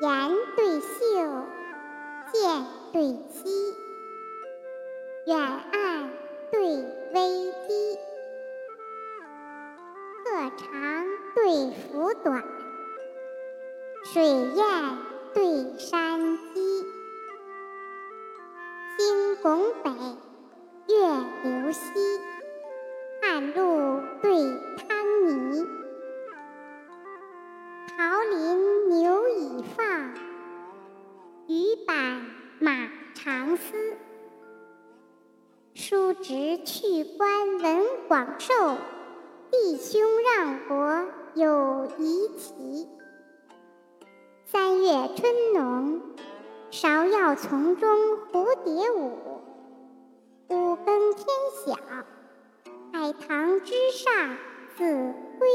言对秀，剑对溪，远岸对微堤，鹤长对凫短，水雁对山鸡，星拱北，月流西，汉路对桃林牛已发，雨板马长嘶。叔侄去官文广寿，弟兄让国有遗疾。三月春浓，芍药丛中蝴蝶舞。五更天晓，海棠枝上子规。